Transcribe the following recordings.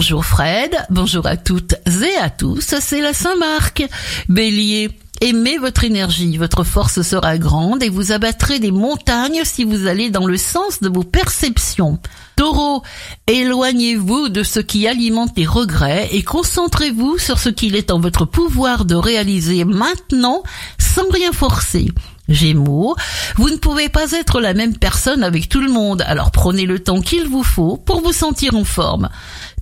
Bonjour Fred, bonjour à toutes et à tous, c'est la Saint-Marc. Bélier, aimez votre énergie, votre force sera grande et vous abattrez des montagnes si vous allez dans le sens de vos perceptions. Taureau, éloignez-vous de ce qui alimente les regrets et concentrez-vous sur ce qu'il est en votre pouvoir de réaliser maintenant sans rien forcer. Gémeaux, vous ne pouvez pas être la même personne avec tout le monde, alors prenez le temps qu'il vous faut pour vous sentir en forme.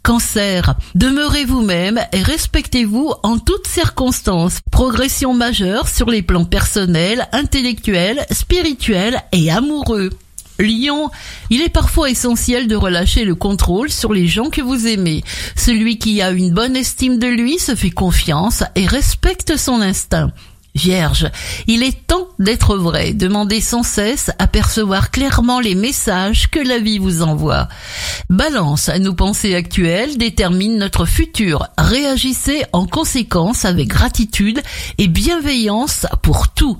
Cancer, demeurez vous-même et respectez-vous en toutes circonstances. Progression majeure sur les plans personnels, intellectuels, spirituels et amoureux. Lion, il est parfois essentiel de relâcher le contrôle sur les gens que vous aimez. Celui qui a une bonne estime de lui se fait confiance et respecte son instinct. Vierge, il est temps d'être vrai, demandez sans cesse à percevoir clairement les messages que la vie vous envoie. Balance, nos pensées actuelles déterminent notre futur. Réagissez en conséquence avec gratitude et bienveillance pour tout.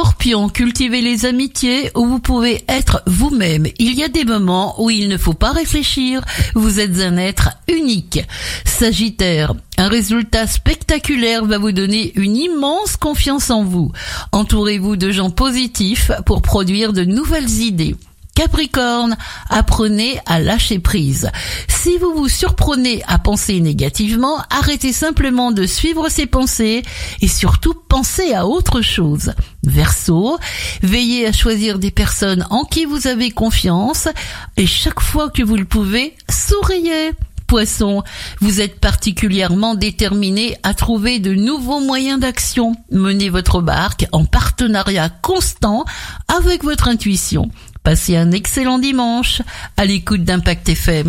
Scorpion, cultivez les amitiés où vous pouvez être vous-même. Il y a des moments où il ne faut pas réfléchir. Vous êtes un être unique. Sagittaire, un résultat spectaculaire va vous donner une immense confiance en vous. Entourez-vous de gens positifs pour produire de nouvelles idées. Capricorne, apprenez à lâcher prise. Si vous vous surprenez à penser négativement, arrêtez simplement de suivre ces pensées et surtout pensez à autre chose. Verseau, veillez à choisir des personnes en qui vous avez confiance et chaque fois que vous le pouvez, souriez. Poisson, vous êtes particulièrement déterminé à trouver de nouveaux moyens d'action. Menez votre barque en partenariat constant avec votre intuition. Passez un excellent dimanche à l'écoute d'Impact FM.